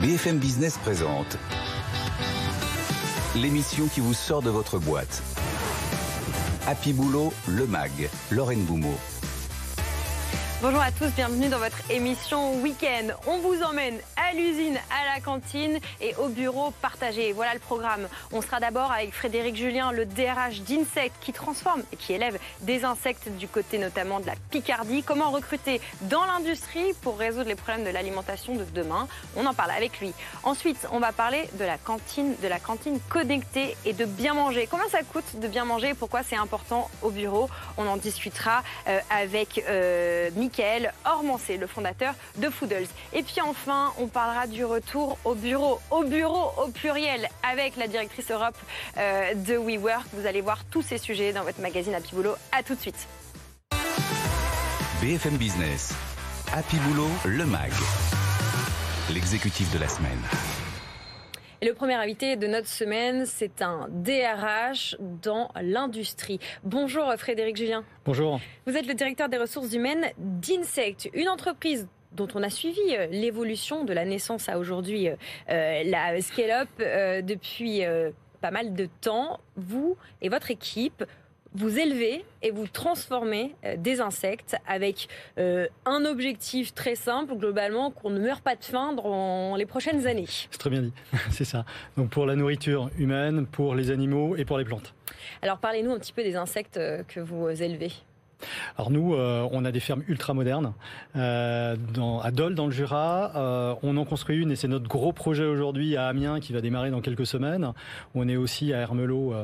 BFM Business présente l'émission qui vous sort de votre boîte. Happy Boulot, le MAG, Lorraine Boumeau. Bonjour à tous, bienvenue dans votre émission Week-end. On vous emmène l'usine, à la cantine et au bureau partagé. Voilà le programme. On sera d'abord avec Frédéric Julien, le DRH d'Insect qui transforme et qui élève des insectes du côté notamment de la Picardie. Comment recruter dans l'industrie pour résoudre les problèmes de l'alimentation de demain? On en parle avec lui. Ensuite, on va parler de la cantine, de la cantine connectée et de bien manger. Combien ça coûte de bien manger? Pourquoi c'est important au bureau? On en discutera euh, avec euh, Michael Ormancé, le fondateur de Foodles. Et puis enfin, on parlera du retour au bureau, au bureau au pluriel, avec la directrice Europe euh, de WeWork. Vous allez voir tous ces sujets dans votre magazine Happy Boulot. À tout de suite. BFM Business, Happy Boulot, le MAG, l'exécutif de la semaine. Et le premier invité de notre semaine, c'est un DRH dans l'industrie. Bonjour Frédéric Julien. Bonjour. Vous êtes le directeur des ressources humaines d'Insect, une entreprise dont on a suivi euh, l'évolution de la naissance à aujourd'hui, euh, euh, la scale-up depuis pas mal de temps. Vous et votre équipe, vous élevez et vous transformez des insectes avec un objectif très simple, globalement, qu'on ne meure pas de faim dans les prochaines années. C'est très bien dit, c'est ça. Donc pour la nourriture humaine, pour les animaux et pour les plantes. Alors parlez-nous un petit peu des insectes que vous élevez. Alors nous, euh, on a des fermes ultra modernes euh, à Dole dans le Jura. Euh, on en construit une et c'est notre gros projet aujourd'hui à Amiens qui va démarrer dans quelques semaines. On est aussi à Hermelot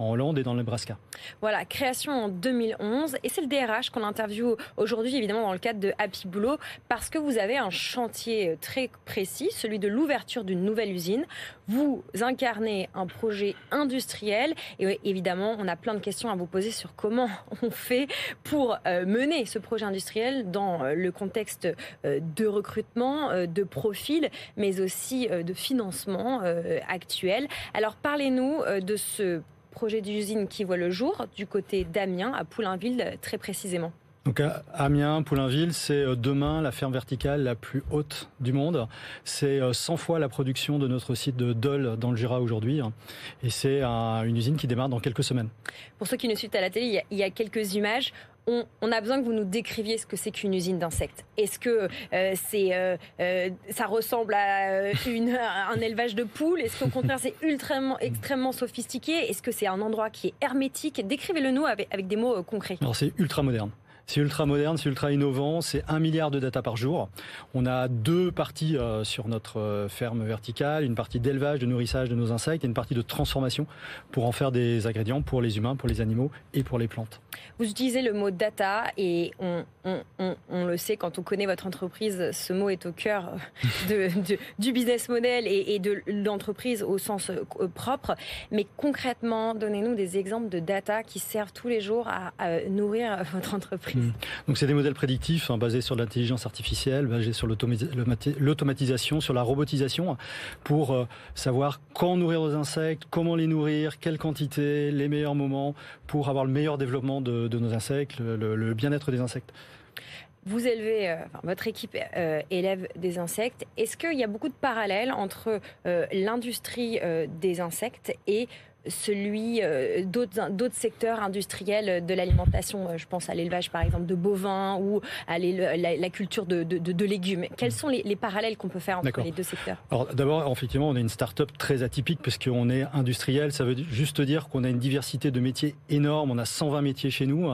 en Hollande et dans le Nebraska. Voilà, création en 2011 et c'est le DRH qu'on interviewe aujourd'hui évidemment dans le cadre de Happy Boulot parce que vous avez un chantier très précis, celui de l'ouverture d'une nouvelle usine. Vous incarnez un projet industriel et évidemment on a plein de questions à vous poser sur comment on fait pour euh, mener ce projet industriel dans euh, le contexte euh, de recrutement, de profil, mais aussi de financement actuel. Alors parlez-nous de ce projet d'usine qui voit le jour du côté d'Amiens, à Poulainville très précisément. Donc Amiens, Poulainville, c'est euh, demain la ferme verticale la plus haute du monde. C'est 100 euh, fois la production de notre site de Dole dans le Jura aujourd'hui. Et c'est une usine qui démarre dans quelques semaines. Pour ceux qui nous suivent à la télé, il y a quelques images on, a besoin que vous nous décriviez ce que c'est qu'une usine d'insectes. Est-ce que euh, euh, euh, ça ressemble à un élevage de poules? Est-ce qu'au contraire c'est ultrament, extrêmement sophistiqué? Est-ce que c'est un endroit qui est hermétique? Décrivez-le nous avec, avec des mots concrets. Alors c'est ultra moderne. C'est ultra moderne, c'est ultra innovant, c'est un milliard de data par jour. On a deux parties euh, sur notre euh, ferme verticale, une partie d'élevage, de nourrissage de nos insectes et une partie de transformation pour en faire des ingrédients pour les humains, pour les animaux et pour les plantes. Vous utilisez le mot data et on, le sait quand on connaît votre entreprise, ce mot est au cœur du business model et, de l'entreprise au sens euh, propre. Mais concrètement, donnez-nous des exemples de data qui servent tous les jours à nourrir votre entreprise. Mm. Donc c'est des modèles prédictifs hein, basés sur l'intelligence artificielle, basés sur l'automatisation, sur la robotisation, pour euh, savoir quand nourrir nos insectes, comment les nourrir, quelle quantité, les meilleurs moments pour avoir le meilleur développement de, nos insectes, le, bien-être des insectes. Vous élevez, euh, votre équipe euh, élève des insectes. Est-ce qu'il y a beaucoup de parallèles entre l'industrie des insectes et celui euh, d'autres secteurs industriels de l'alimentation. Euh, je pense à l'élevage, par exemple, de bovins ou à la, culture de, légumes. Quels sont les, parallèles qu'on peut faire entre les deux secteurs? Alors d'abord, effectivement, on est une start-up très atypique parce qu'on est industriel. Ça veut juste dire qu'on a une diversité de métiers énorme. On a 120 métiers chez nous.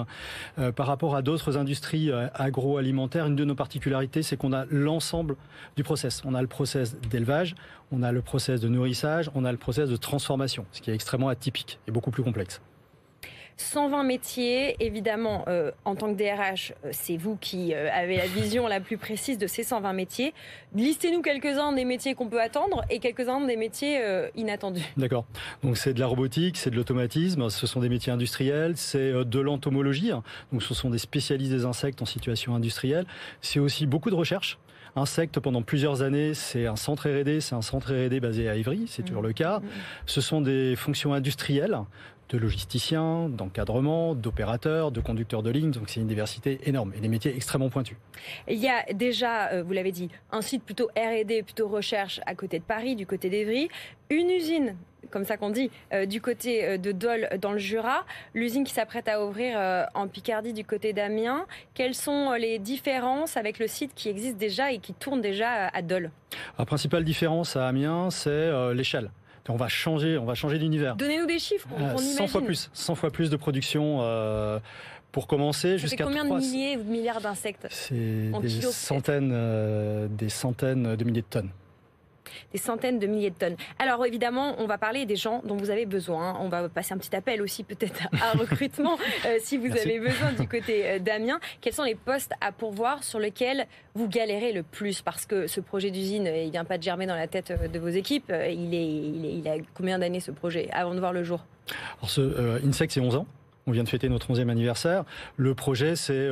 Euh, par rapport à d'autres industries agroalimentaires, une de nos particularités, c'est qu'on a l'ensemble du process. On a le process d'élevage, on a le process de nourrissage, on a le process de transformation, ce qui est extrêmement atypique et beaucoup plus complexe. 120 métiers, évidemment, euh, en tant que DRH, euh, c'est vous qui euh, avez la vision la plus précise de ces 120 métiers. Listez-nous quelques-uns des métiers qu'on peut attendre et quelques-uns des métiers inattendus. D'accord. Donc c'est de la robotique, c'est de l'automatisme, ce sont des métiers industriels, c'est de l'entomologie, hein. donc ce sont des spécialistes des insectes en situation industrielle. C'est aussi beaucoup de recherche. Insectes, pendant plusieurs années, c'est un centre R&D, c'est un centre R&D basé à Ivry, c'est toujours le cas. Ce sont des fonctions industrielles de logisticiens, d'encadrement, d'opérateurs, de conducteurs de ligne. Donc c'est une diversité énorme et des métiers extrêmement pointus. Il y a déjà, euh, vous l'avez dit, un site plutôt R&D, plutôt recherche à côté de Paris, du côté d'Evry, une usine comme ça qu'on dit, euh, du côté euh, de Dole dans le Jura, l'usine qui s'apprête à ouvrir en Picardie du côté d'Amiens. Quelles sont les différences avec le site qui existe déjà et qui tourne déjà à Dole? La principale différence à Amiens, c'est l'échelle on va changer, on va changer d'univers. Donnez-nous des chiffres. On, 100 fois plus, 100 fois plus de production. Euh, pour commencer, jusqu'à combien de milliers ou de milliards d'insectes C'est des centaines, euh, des centaines de milliers de tonnes des centaines de milliers de tonnes. Alors évidemment, on va parler des gens dont vous avez besoin. On va passer un petit appel aussi peut-être à recrutement euh, si vous avez besoin du côté euh, d'Amiens. Quels sont les postes à pourvoir sur lesquels vous galérez le plus? Parce que ce projet d'usine, il vient pas de germer dans la tête euh, de vos équipes. Il, est, il, a combien d'années ce projet avant de voir le jour? Alors ce INSEC, c'est 11 ans. On vient de fêter notre 11e anniversaire. Le projet, c'est...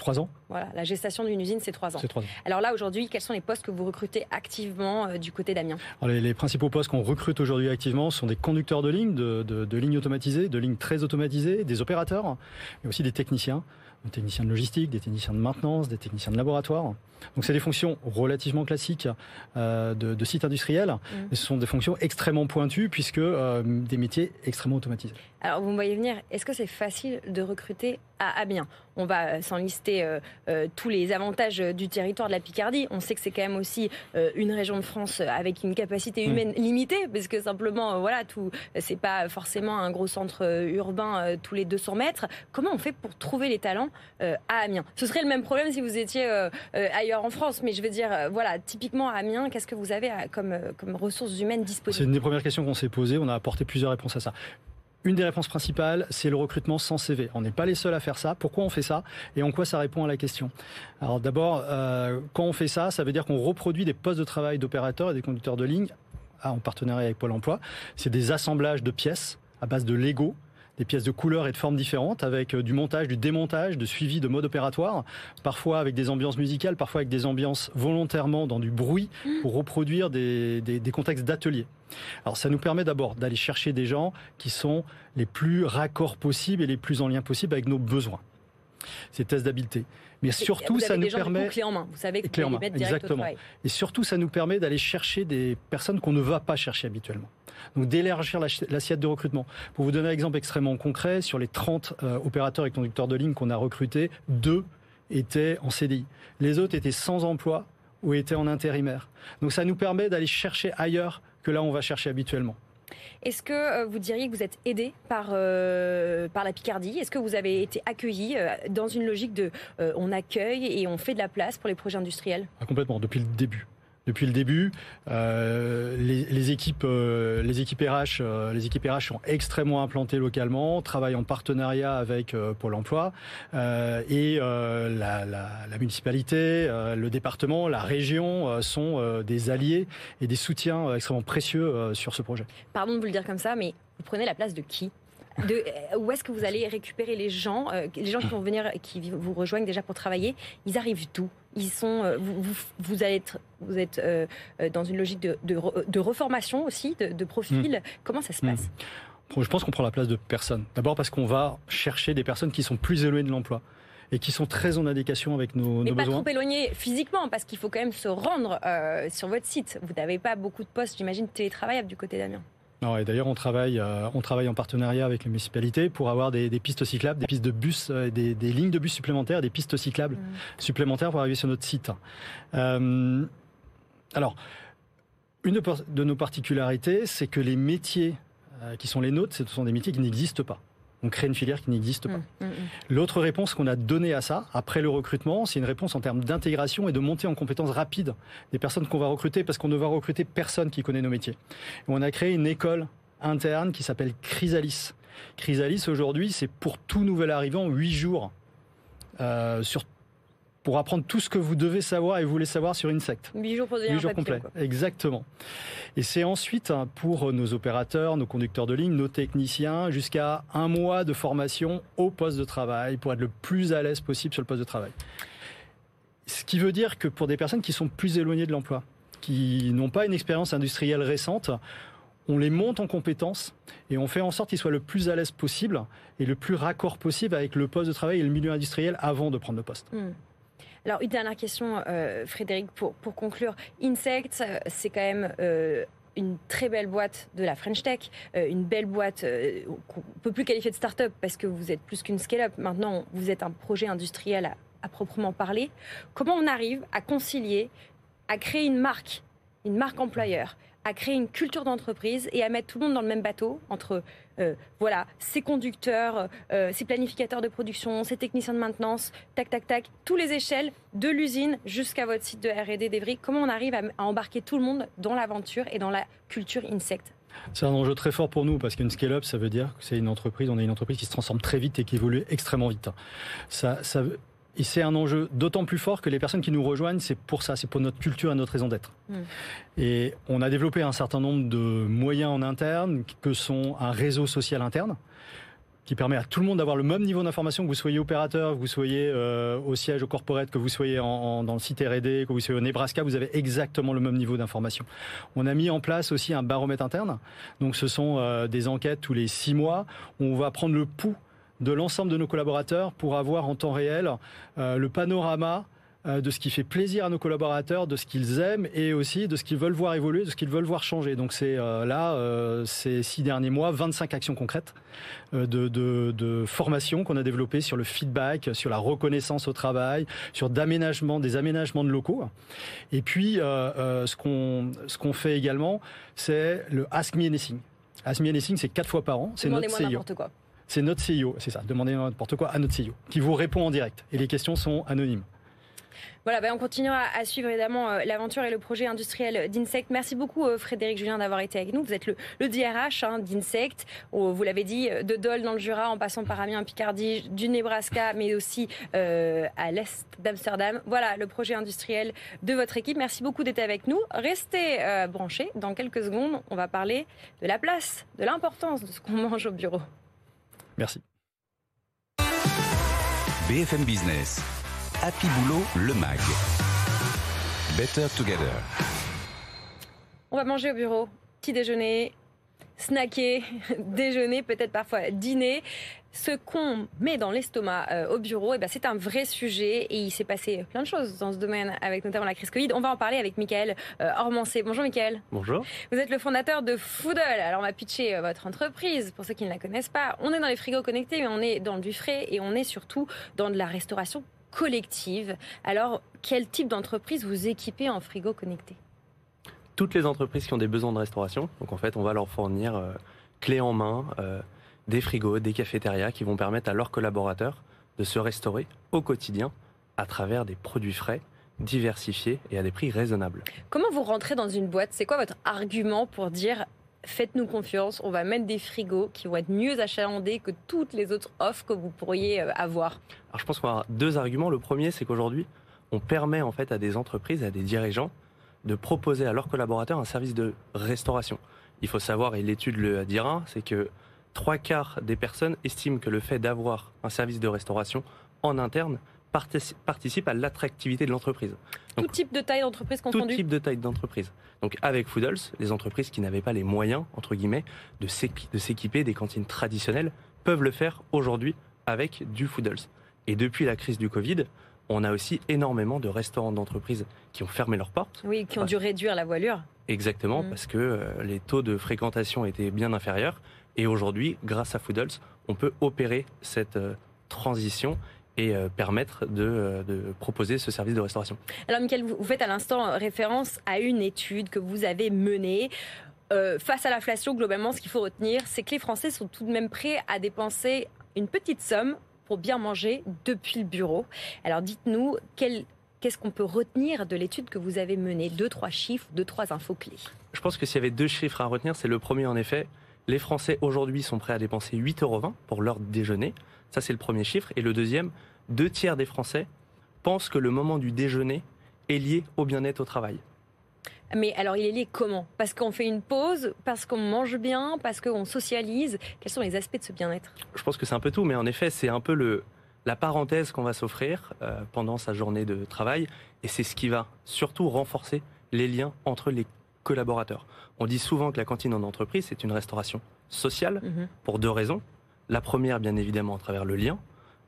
Trois ans Voilà, la gestation d'une usine, c'est trois ans. C'est trois ans. Alors là, aujourd'hui, quels sont les postes que vous recrutez activement euh, du côté d'Amiens? Les, les, principaux postes qu'on recrute aujourd'hui activement sont des conducteurs de lignes, de, de lignes automatisées, de lignes très automatisées, des opérateurs, mais aussi des techniciens des techniciens de logistique, des techniciens de maintenance, des techniciens de laboratoire. Donc c'est des fonctions relativement classiques euh, de, de sites industriels, mmh. mais ce sont des fonctions extrêmement pointues puisque euh, des métiers extrêmement automatisés. Alors vous me voyez venir, est-ce que c'est facile de recruter à Amiens? On va euh, s'en lister tous les avantages du territoire de la Picardie. On sait que c'est quand même aussi une région de France avec une capacité mmh. humaine limitée, parce que simplement, voilà, tout, c'est pas forcément un gros centre urbain tous les 200 mètres. Comment on fait pour trouver les talents euh, à Amiens? Ce serait le même problème si vous étiez euh, euh, ailleurs en France, mais je veux dire, voilà, typiquement à Amiens, qu'est-ce que vous avez comme, comme ressources humaines disponibles? C'est une des premières questions qu'on s'est posées. On a apporté plusieurs réponses à ça. Une des réponses principales, c'est le recrutement sans CV. On n'est pas les seuls à faire ça. Pourquoi on fait ça et en quoi ça répond à la question? Alors d'abord, quand on fait ça, ça veut dire qu'on reproduit des postes de travail d'opérateurs et des conducteurs de ligne en partenariat avec Pôle Emploi. C'est des assemblages de pièces à base de Lego des pièces de couleurs et de formes différentes, avec euh, du montage, du démontage, de suivi de mode opératoire, parfois avec des ambiances musicales, parfois avec des ambiances volontairement dans du bruit pour reproduire des, des, contextes d'atelier. Alors ça nous permet d'abord d'aller chercher des gens qui sont les plus raccords possibles et les plus en lien possible avec nos besoins. Ces tests d'habileté. Mais surtout, ça nous permet clé en main. Vous savez que exactement. Et surtout, ça nous permet d'aller chercher des personnes qu'on ne va pas chercher habituellement. Donc d'élargir l'assiette de recrutement. Pour vous donner un exemple extrêmement concret, sur les 30 euh, opérateurs et conducteurs de ligne qu'on a recrutés, deux étaient en CDI. Les autres étaient sans emploi ou étaient en intérimaire. Donc ça nous permet d'aller chercher ailleurs que là où on va chercher habituellement. Est-ce que euh, vous diriez que vous êtes aidé par, euh, par la Picardie? Est-ce que vous avez été accueilli dans une logique de on accueille et on fait de la place pour les projets industriels? Ah, Complètement, depuis le début depuis le début. Euh, les, équipes, euh, les équipes RH, euh, les équipes RH sont extrêmement implantées localement, travaillent en partenariat avec Pôle Emploi et la, la, municipalité, le département, la région sont des alliés et des soutiens extrêmement précieux sur ce projet. Pardon de vous le dire comme ça, mais vous prenez la place de qui? De, où est-ce que vous allez récupérer les gens, les gens qui vont venir, qui vous rejoignent déjà pour travailler, ils arrivent d'où? Ils sont, euh, vous, vous, allez être, vous êtes euh, euh, dans une logique de, de, reformation aussi, de, profil? Hmm. Comment ça se passe? Hmm. Je pense qu'on prend la place de personne. D'abord parce qu'on va chercher des personnes qui sont plus éloignées de l'emploi et qui sont très en adéquation avec nos, Mais pas trop éloignées physiquement, parce qu'il faut quand même se rendre sur votre site. Vous n'avez pas beaucoup de postes, j'imagine, télétravaillables du côté d'Amiens. Non, et d'ailleurs, on travaille, euh, on travaille en partenariat avec les municipalités pour avoir des, pistes cyclables, des pistes de bus, euh, des, lignes de bus supplémentaires, des pistes cyclables mmh. supplémentaires pour arriver sur notre site. Euh, alors, une de nos particularités, c'est que les métiers qui sont les nôtres, ce sont des métiers qui n'existent pas on crée une filière qui n'existe pas. Mmh, mmh, mmh. L'autre réponse qu'on a donnée à ça, après le recrutement, c'est une réponse en termes d'intégration et de montée en compétences rapides des personnes qu'on va recruter, parce qu'on ne va recruter personne qui connaît nos métiers. on a créé une école interne qui s'appelle Chrysalis. Chrysalis, aujourd'hui, c'est pour tout nouvel arrivant 8 jours euh, sur pour apprendre tout ce que vous devez savoir et voulez savoir sur Insect. 8 jours pour devenir 8 jours complets, exactement. Et c'est ensuite hein, pour nos opérateurs, nos conducteurs de ligne, nos techniciens, jusqu'à un mois de formation au poste de travail pour être le plus à l'aise possible sur le poste de travail. Ce qui veut dire que pour des personnes qui sont plus éloignées de l'emploi, qui n'ont pas une expérience industrielle récente, on les monte en compétences et on fait en sorte qu'ils soient le plus à l'aise possible et le plus raccord possible avec le poste de travail et le milieu industriel avant de prendre le poste. Hmm. Alors, une dernière question, euh, Frédéric, pour, conclure. Insect, euh, c'est quand même euh, une très belle boîte de la French Tech, une belle boîte qu'on ne peut plus qualifier de start-up parce que vous êtes plus qu'une scale-up. Maintenant, vous êtes un projet industriel à proprement parler. Comment on arrive à concilier, à créer une marque, une marque employeur à créer une culture d'entreprise et à mettre tout le monde dans le même bateau entre euh, voilà ces conducteurs, euh, ces planificateurs de production, ces techniciens de maintenance, tac tac tac, tous les échelles de l'usine jusqu'à votre site de R&D d'Evry. Comment on arrive à, embarquer tout le monde dans l'aventure et dans la culture insecte c'est un enjeu très fort pour nous parce qu'une scale-up, ça veut dire que c'est une entreprise, on est une entreprise qui se transforme très vite et qui évolue extrêmement vite. Ça, et c'est un enjeu d'autant plus fort que les personnes qui nous rejoignent, c'est pour ça, c'est pour notre culture et notre raison d'être. Hmm. Et on a développé un certain nombre de moyens en interne, que sont un réseau social interne, qui permet à tout le monde d'avoir le même niveau d'information, que vous soyez opérateur, que vous soyez euh, au siège, au corporate, que vous soyez dans le site R&D, que vous soyez au Nebraska, vous avez exactement le même niveau d'information. On a mis en place aussi un baromètre interne. Donc ce sont euh, des enquêtes tous les six mois. Où on va prendre le pouls de l'ensemble de nos collaborateurs pour avoir en temps réel euh, le panorama euh, de ce qui fait plaisir à nos collaborateurs, de ce qu'ils aiment et aussi de ce qu'ils veulent voir évoluer, de ce qu'ils veulent voir changer. Donc c'est euh, là, ces six derniers mois, 25 actions concrètes de, de, formation qu'on a développées sur le feedback, sur la reconnaissance au travail, sur d'aménagement, des aménagements de locaux. Et puis ce qu'on ce qu'on fait également, c'est le Ask Me Anything. Ask Me Anything, c'est quatre fois par an. C'est notre CEO. Quoi c'est notre CEO, c'est ça, demandez n'importe quoi à notre CEO, qui vous répond en direct. Et les questions sont anonymes. Voilà, ben on continuera à suivre évidemment euh, l'aventure et le projet industriel d'Insect. Merci beaucoup euh, Frédéric Julien d'avoir été avec nous. Vous êtes le, DRH hein, d'Insect. vous l'avez dit, de Dole dans le Jura en passant par Amiens, Picardie, du Nebraska, mais aussi euh, à l'est d'Amsterdam. Voilà le projet industriel de votre équipe. Merci beaucoup d'être avec nous. Restez branchés. Dans quelques secondes, on va parler de la place, de l'importance de ce qu'on mange au bureau. Merci. BFM Business. Happy Boulot, le MAG. Better Together. On va manger au bureau. Petit déjeuner, snacker, déjeuner, peut-être parfois dîner ce qu'on met dans l'estomac euh, au bureau, eh ben, c'est un vrai sujet et il s'est passé plein de choses dans ce domaine avec notamment la crise Covid. On va en parler avec Michael euh, Ormancé. Bonjour Michael. Bonjour. Vous êtes le fondateur de Foodle. Alors on va pitcher euh, votre entreprise pour ceux qui ne la connaissent pas. On est dans les frigos connectés mais on est dans du frais et on est surtout dans de la restauration collective. Alors quel type d'entreprise vous équipez en frigo connecté Toutes les entreprises qui ont des besoins de restauration. Donc en fait on va leur fournir clé en main des frigos, des cafétérias qui vont permettre à leurs collaborateurs de se restaurer au quotidien à travers des produits frais, diversifiés et à des prix raisonnables. Comment vous rentrez dans une boîte? C'est quoi votre argument pour dire faites-nous confiance, on va mettre des frigos qui vont être mieux achalandés que toutes les autres offres que vous pourriez euh, avoir? Alors je pense qu'on a deux arguments. Le premier, c'est qu'aujourd'hui, on permet en fait à des entreprises, à des dirigeants, de proposer à leurs collaborateurs un service de restauration. Il faut savoir, et l'étude le dira, c'est que trois quarts des personnes estiment que le fait d'avoir un service de restauration en interne participe à l'attractivité de l'entreprise. Tout type de taille d'entreprise confondue? Tout type de taille d'entreprise. Donc avec Foodles, les entreprises qui n'avaient pas les moyens, entre guillemets, de s'équiper des cantines traditionnelles peuvent le faire aujourd'hui avec du Foodles. Et depuis la crise du Covid, on a aussi énormément de restaurants d'entreprises qui ont fermé leurs portes. Oui, qui ont dû réduire la voilure. Exactement, mmh. parce que euh, les taux de fréquentation étaient bien inférieurs. Et aujourd'hui, grâce à Foodles, on peut opérer cette euh, transition et euh, permettre euh, de, proposer ce service de restauration. Alors, Michael, vous faites à l'instant référence à une étude que vous avez menée. face à l'inflation, globalement, ce qu'il faut retenir, c'est que les Français sont tout de même prêts à dépenser une petite somme pour bien manger depuis le bureau. Alors, dites-nous, qu'est-ce qu'on peut retenir de l'étude que vous avez menée? Deux, trois chiffres, deux, trois infos clés. Je pense que s'il y avait deux chiffres à retenir, c'est le premier en effet, les Français aujourd'hui sont prêts à dépenser 8,20 euros pour leur déjeuner. Ça, c'est le premier chiffre. Et le deuxième, deux tiers des Français pensent que le moment du déjeuner est lié au bien-être au travail. Mais alors, il est lié comment? Parce qu'on fait une pause, parce qu'on mange bien, parce qu'on socialise. Quels sont les aspects de ce bien-être? Je pense que c'est un peu tout, mais en effet, c'est un peu le, la parenthèse qu'on va s'offrir euh, pendant sa journée de travail. Et c'est ce qui va surtout renforcer les liens entre les collaborateurs. On dit souvent que la cantine en entreprise, c'est une restauration sociale Mhm. pour deux raisons. La première, bien évidemment, à travers le lien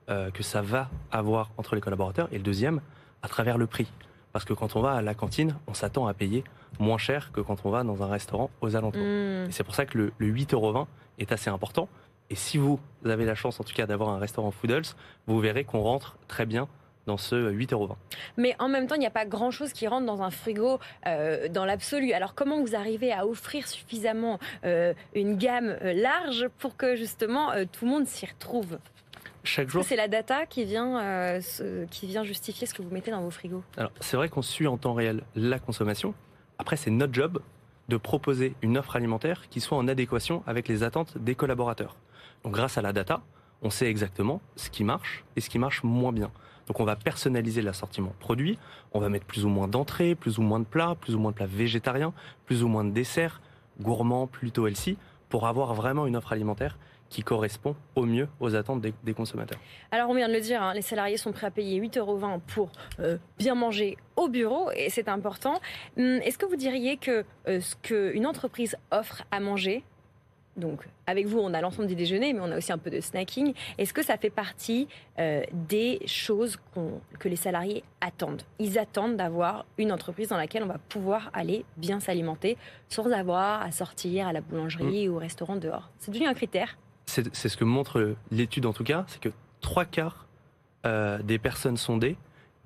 euh, que ça va avoir entre les collaborateurs, et le deuxième, à travers le prix. Parce que quand on va à la cantine, on s'attend à payer moins cher que quand on va dans un restaurant aux alentours. Mm. Et c'est pour ça que le, le 8,20€ est assez important. Et si vous avez la chance, en tout cas, d'avoir un restaurant Foodles, vous verrez qu'on rentre très bien dans ce 8,20€. Mais en même temps, il n'y a pas grand-chose qui rentre dans un frigo euh, dans l'absolu. Alors comment vous arrivez à offrir suffisamment euh, une gamme euh, large pour que justement euh, tout le monde s'y retrouve? Chaque jour, C'est la data qui vient, euh, ce- qui vient justifier ce que vous mettez dans vos frigos? Alors, c'est vrai qu'on suit en temps réel la consommation. Après, c'est notre job de proposer une offre alimentaire qui soit en adéquation avec les attentes des collaborateurs. Donc, grâce à la data, on sait exactement ce qui marche et ce qui marche moins bien. Donc, on va personnaliser l'assortiment produit. On va mettre plus ou moins d'entrées, plus ou moins de plats, plus ou moins de plats végétariens, plus ou moins de desserts, gourmands, plutôt healthy, pour avoir vraiment une offre alimentaire qui correspond au mieux aux attentes des, consommateurs. Alors on vient de le dire, hein, les salariés sont prêts à payer 8,20 euros pour euh, bien manger au bureau et c'est important. Hum, Est-ce que vous diriez que euh, ce qu'une entreprise offre à manger, donc avec vous on a l'ensemble du déjeuner mais on a aussi un peu de snacking, est-ce que ça fait partie euh, des choses que les salariés attendent? Ils attendent d'avoir une entreprise dans laquelle on va pouvoir aller bien s'alimenter sans avoir à sortir à la boulangerie ou au restaurant dehors. C'est devenu un critère. c'est c'est ce que montre l'étude en tout cas, c'est que trois quarts euh, des personnes sondées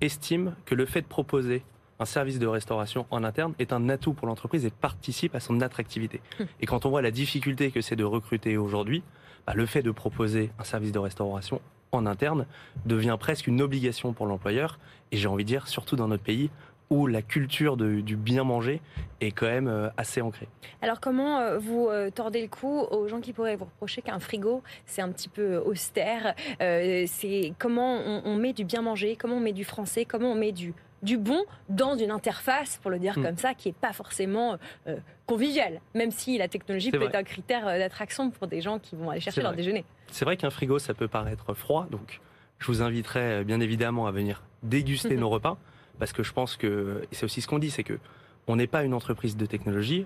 estiment que le fait de proposer un service de restauration en interne est un atout pour l'entreprise et participe à son attractivité. Hmm. Et quand on voit la difficulté que c'est de recruter aujourd'hui, bah, le fait de proposer un service de restauration en interne devient presque une obligation pour l'employeur. Et j'ai envie de dire, surtout dans notre pays, où la culture de- du bien manger est quand même euh, assez ancrée. Alors comment euh, vous euh, tordez le cou aux gens qui pourraient vous reprocher qu'un frigo c'est un petit peu austère Euh, C'est comment on, on met du bien manger, comment on met du français, comment on met du du bon dans une interface, pour le dire Mm. comme ça, qui est pas forcément euh, conviviale, même si la technologie peut vrai. être un critère euh, d'attraction pour des gens qui vont aller chercher leur vrai. déjeuner. C'est vrai qu'un frigo, ça peut paraître froid, donc je vous inviterai euh, bien évidemment à venir déguster nos repas, parce que je pense que, et c'est aussi ce qu'on dit, c'est que on n'est pas une entreprise de technologie,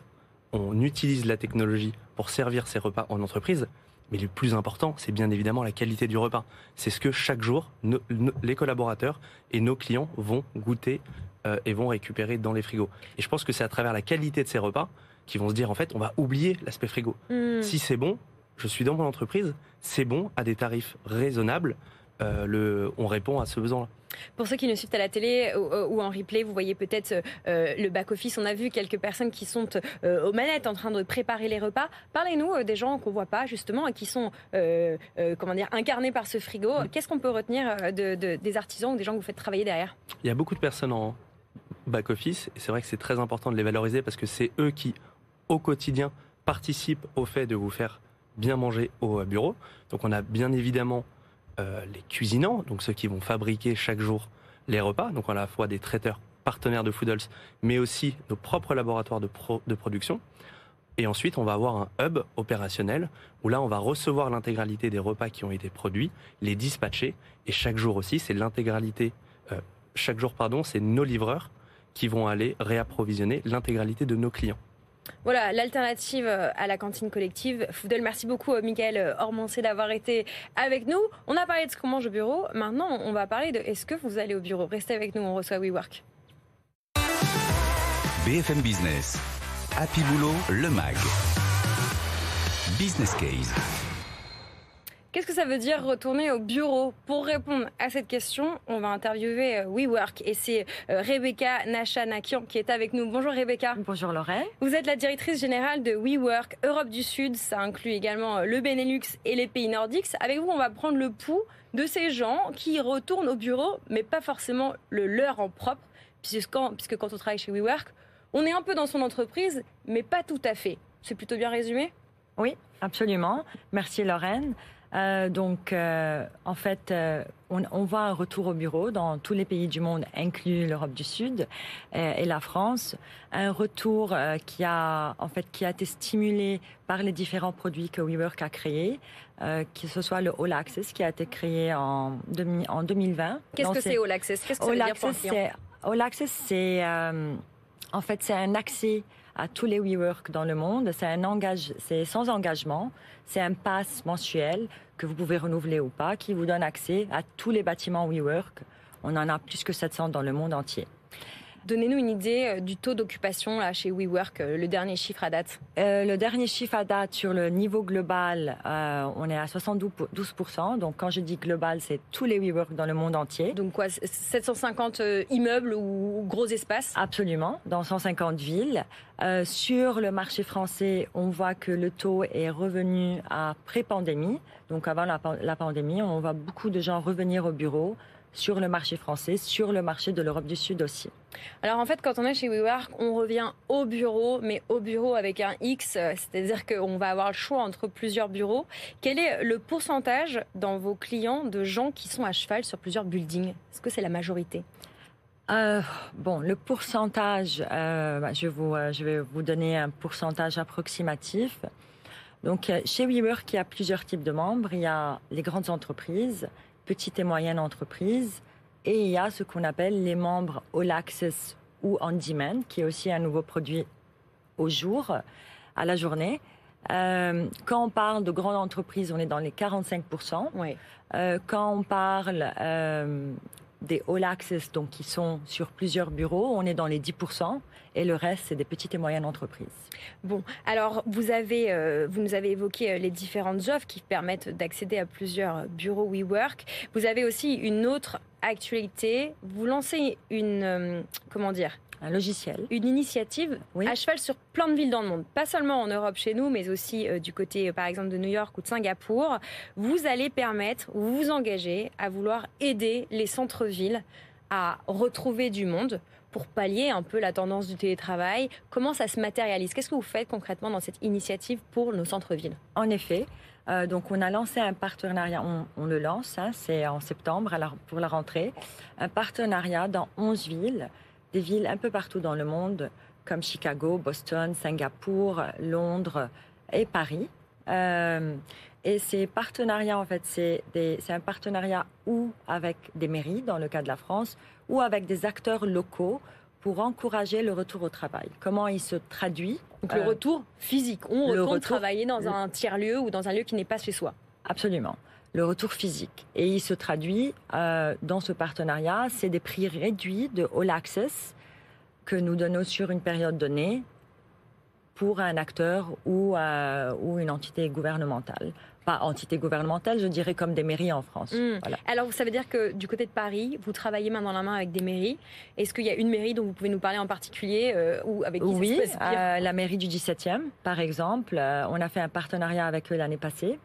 on utilise la technologie pour servir ses repas en entreprise, mais le plus important, c'est bien évidemment la qualité du repas. C'est ce que chaque jour, nos- nos- les collaborateurs et nos clients vont goûter euh, et vont récupérer dans les frigos. Et je pense que c'est à travers la qualité de ces repas qu'ils vont se dire, en fait, on va oublier l'aspect frigo. Mm. Si c'est bon, je suis dans mon entreprise, c'est bon, à des tarifs raisonnables, euh, le, on répond à ce besoin-là. Pour ceux qui nous suivent à la télé ou, ou en replay, vous voyez peut-être euh, le back-office. On a vu quelques personnes qui sont euh, aux manettes en train de préparer les repas. Parlez-nous euh, des gens qu'on voit pas justement et qui sont comment dire incarnés par ce frigo. Qu'est-ce qu'on peut retenir de, de- des artisans ou des gens que vous faites travailler derrière? Il y a beaucoup de personnes en back-office, et c'est vrai que c'est très important de les valoriser parce que c'est eux qui, au quotidien, participent au fait de vous faire bien manger au bureau. Donc on a bien évidemment euh, les cuisinants, donc ceux qui vont fabriquer chaque jour les repas, donc à la fois des traiteurs partenaires de Foodles, mais aussi nos propres laboratoires de, pro- de production. Et ensuite, on va avoir un hub opérationnel où là, on va recevoir l'intégralité des repas qui ont été produits, les dispatcher. Et chaque jour aussi, c'est l'intégralité, euh, chaque jour, pardon, c'est nos livreurs qui vont aller réapprovisionner l'intégralité de nos clients. Voilà, l'alternative euh, à la cantine collective. Foudel, merci beaucoup, euh, Michael euh, Ormancé, d'avoir été avec nous. On a parlé de ce qu'on mange au bureau. Maintenant, on va parler de est-ce que vous allez au bureau? Restez avec nous, on reçoit WeWork. BFM Business. Happy Boulot, le MAG. Business Case. Qu'est-ce que ça veut dire retourner au bureau? Pour répondre à cette question, on va interviewer euh, WeWork et c'est euh, Rebecca Nacha-Nakian qui est avec nous. Bonjour Rebecca. Bonjour Lorraine. Vous êtes la directrice générale de WeWork Europe du Sud. Ça inclut également euh, le Benelux et les pays nordiques. Avec vous, on va prendre le pouls de ces gens qui retournent au bureau, mais pas forcément le leur en propre, puisque quand, puisque quand on travaille chez WeWork, on est un peu dans son entreprise, mais pas tout à fait. C'est plutôt bien résumé? Oui, absolument. Merci Lorraine. Euh, donc, euh, en fait, euh, on, on voit un retour au bureau dans tous les pays du monde, inclus l'Europe du Sud et la France. Un retour qui a, en fait, qui a été stimulé par les différents produits que WeWork a créés, que ce soit le All Access qui a été créé en, demi- en 2020. Qu'est-ce que c'est All Access? Qu'est-ce que ça All veut dire pour All Access, c'est En fait, c'est un accès à tous les WeWork dans le monde. C'est un c'est sans engagement. C'est un pass mensuel que vous pouvez renouveler ou pas, qui vous donne accès à tous les bâtiments WeWork. On en a plus que 700 dans le monde entier. Donnez-nous une idée euh, du taux d'occupation là chez WeWork, euh, le dernier chiffre à date. Euh, le dernier chiffre à date sur le niveau global, on est à 72%. Donc quand je dis global, c'est tous les WeWork dans le monde entier. Donc quoi, 750 immeubles ou gros espaces? Absolument, dans 150 villes. sur le marché français, on voit que le taux est revenu à pré-pandémie. Donc avant la, la pandémie, on voit beaucoup de gens revenir au bureau sur le marché français, sur le marché de l'Europe du Sud aussi. Alors en fait, quand on est chez WeWork, on revient au bureau, mais au bureau avec un X, c'est-à-dire qu'on va avoir le choix entre plusieurs bureaux. Quel est le pourcentage dans vos clients de gens qui sont à cheval sur plusieurs buildings? Est-ce que c'est la majorité? Euh, bon, le pourcentage, euh, bah, je, vous, euh, je vais vous donner un pourcentage approximatif. Donc, chez WeWork, il y a plusieurs types de membres. Il y a les grandes entreprises, petites et moyennes entreprises. Et il y a ce qu'on appelle les membres All Access ou On Demand, qui est aussi un nouveau produit au jour, à la journée. Euh, quand on parle de grandes entreprises, on est dans les 45%. Oui. Euh, quand on parle euh, des All Access, donc qui sont sur plusieurs bureaux, on est dans les 10%, et le reste, c'est des petites et moyennes entreprises. Bon, alors vous, avez, euh, vous nous avez évoqué euh, les différentes offres qui permettent d'accéder à plusieurs bureaux WeWork. Vous avez aussi une autre actualité. Vous lancez une, euh, comment dire? Un logiciel. Une initiative à cheval sur plein de villes dans le monde. Pas seulement en Europe chez nous, mais aussi du côté, par exemple, de New York ou de Singapour. Vous allez permettre, vous vous engagez à vouloir aider les centres-villes à retrouver du monde pour pallier un peu la tendance du télétravail. Comment ça se matérialise? Qu'est-ce que vous faites concrètement dans cette initiative pour nos centres-villes? En effet, euh, donc on a lancé un partenariat, on, le lance, hein, c'est en septembre pour la rentrée, un partenariat dans 11 villes, des villes un peu partout dans le monde, comme Chicago, Boston, Singapour, Londres et Paris. Euh, et ces partenariats, en fait, c'est un partenariat ou avec des mairies, dans le cas de la France, ou avec des acteurs locaux pour encourager le retour au travail. Comment il se traduit Donc le euh, retour physique. On retourne travailler dans un tiers-lieu ou dans un lieu qui n'est pas chez soi. Absolument. Le retour physique. Et il se traduit euh, dans ce partenariat, c'est des prix réduits de All Access que nous donnons sur une période donnée pour un acteur ou, euh, ou une entité gouvernementale pas entité gouvernementale, je dirais comme des mairies en France. Hmm. Alors, ça veut dire que du côté de Paris, vous travaillez main dans la main avec des mairies. Est-ce qu'il y a une mairie dont vous pouvez nous parler en particulier euh, ou avec qui Oui, euh, la mairie du 17e, par exemple. Euh, on a fait un partenariat avec eux l'année passée.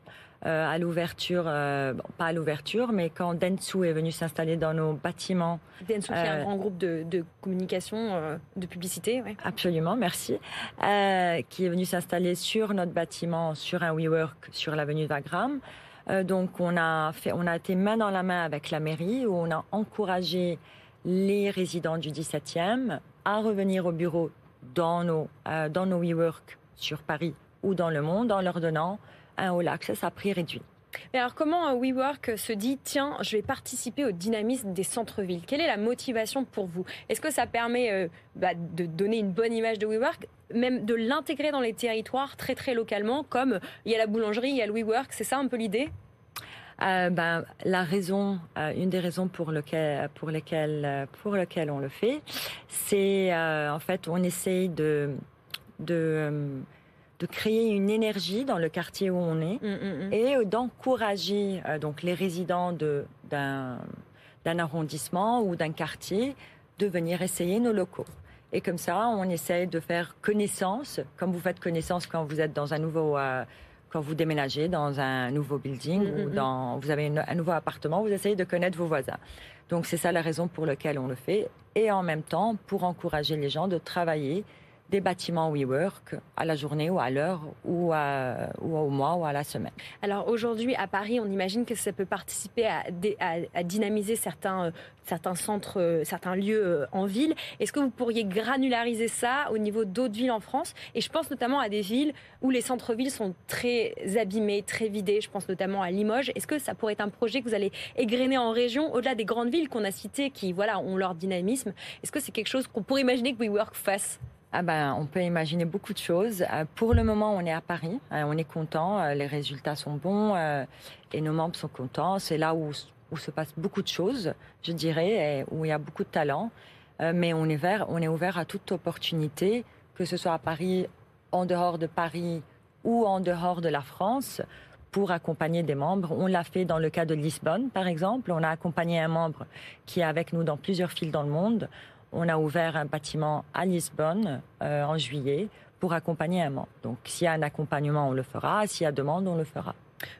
Euh, à l'ouverture, euh, pas à l'ouverture, mais quand Dentsu est venu s'installer dans nos bâtiments. Dentsu, qui est un euh, grand groupe de, communication, de publicité, oui. Absolument, merci. qui est venu s'installer sur notre bâtiment, sur un WeWork, sur l'avenue Wagram. donc on a fait, on a été main dans la main avec la mairie où on a encouragé les résidents du 17e à revenir au bureau dans nos, dans nos WeWork sur Paris ou dans le monde en leur donnant un All Access à prix réduit. Mais alors comment euh, WeWork se dit tiens je vais participer au dynamisme des centres-villes? Quelle est la motivation pour vous? Est-ce que ça permet euh, bah, de donner une bonne image de WeWork même de l'intégrer dans les territoires très très localement comme il y a la boulangerie, il y a le WeWork, c'est ça un peu l'idée? Euh, ben, la raison, une des raisons pour, lequel, pour, lesquelles, pour lequel on le fait, c'est en fait on essaye de, de de créer une énergie dans le quartier où on est mm, mm, mm. et d'encourager euh, donc les résidents d'un arrondissement ou d'un quartier de venir essayer nos locaux. Et comme ça, on essaie de faire connaissance, comme vous faites connaissance quand vous êtes dans un nouveau, euh, quand vous déménagez dans un nouveau building ou dans, vous avez un nouveau appartement, vous essayez de connaître vos voisins. Donc c'est ça la raison pour laquelle on le fait. Et en même temps, pour encourager les gens de travailler des bâtiments WeWork à la journée ou à l'heure ou, au mois ou à la semaine. Alors aujourd'hui à Paris, on imagine que ça peut participer à, dynamiser certains, certains centres, euh, certains lieux euh, en ville. Est-ce que vous pourriez granulariser ça au niveau d'autres villes en France? Et je pense notamment à des villes où les centres-villes sont très abîmés, très vidés. Je pense notamment à Limoges. Est-ce que ça pourrait être un projet que vous allez égrener en région, au-delà des grandes villes qu'on a citées, qui voilà ont leur dynamisme? Est-ce que c'est quelque chose qu'on pourrait imaginer que WeWork fasse? Ah ben, on peut imaginer beaucoup de choses. Euh, pour le moment, on est à Paris. Euh, on est content. Euh, les résultats sont bons et nos membres sont contents. C'est là où, se passe beaucoup de choses, je dirais, et où il y a beaucoup de talent. Mais on est, ouvert, on est ouvert à toute opportunité, que ce soit à Paris, en dehors de Paris ou en dehors de la France, pour accompagner des membres. On l'a fait dans le cas de Lisbonne, par exemple. On a accompagné un membre qui est avec nous dans plusieurs villes dans le monde on a ouvert un bâtiment à Lisbonne euh, en juillet pour accompagner un membre. Donc s'il y a un accompagnement, on le fera. S'il y a demande, on le fera.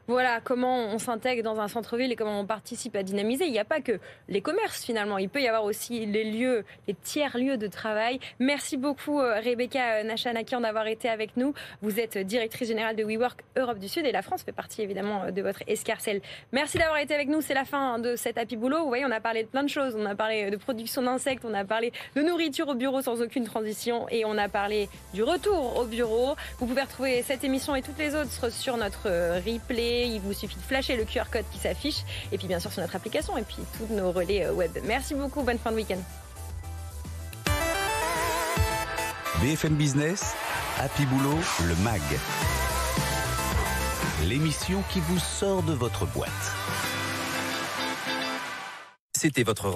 Voilà comment on s'intègre dans un centre-ville et comment on participe à dynamiser. Il n'y a pas que les commerces finalement, il peut y avoir aussi les lieux, les tiers lieux de travail. Merci beaucoup euh, Rebecca Nachanaki en avoir été avec nous. Vous êtes directrice générale de WeWork Europe du Sud et la France fait partie évidemment de votre escarcelle. Merci d'avoir été avec nous. C'est la fin de cet Happy Boulot. Vous voyez, on a parlé de plein de choses. On a parlé de production d'insectes, on a parlé de nourriture au bureau sans aucune transition et on a parlé du retour au bureau. Vous pouvez retrouver cette émission et toutes les autres sur notre euh, Il vous suffit de flasher le QR code qui s'affiche. Et puis bien sûr sur notre application et puis tous nos relais euh, web. Merci beaucoup. Bonne fin de week-end. BFM Business, Happy Boulot, le MAG. L'émission qui vous sort de votre boîte. C'était votre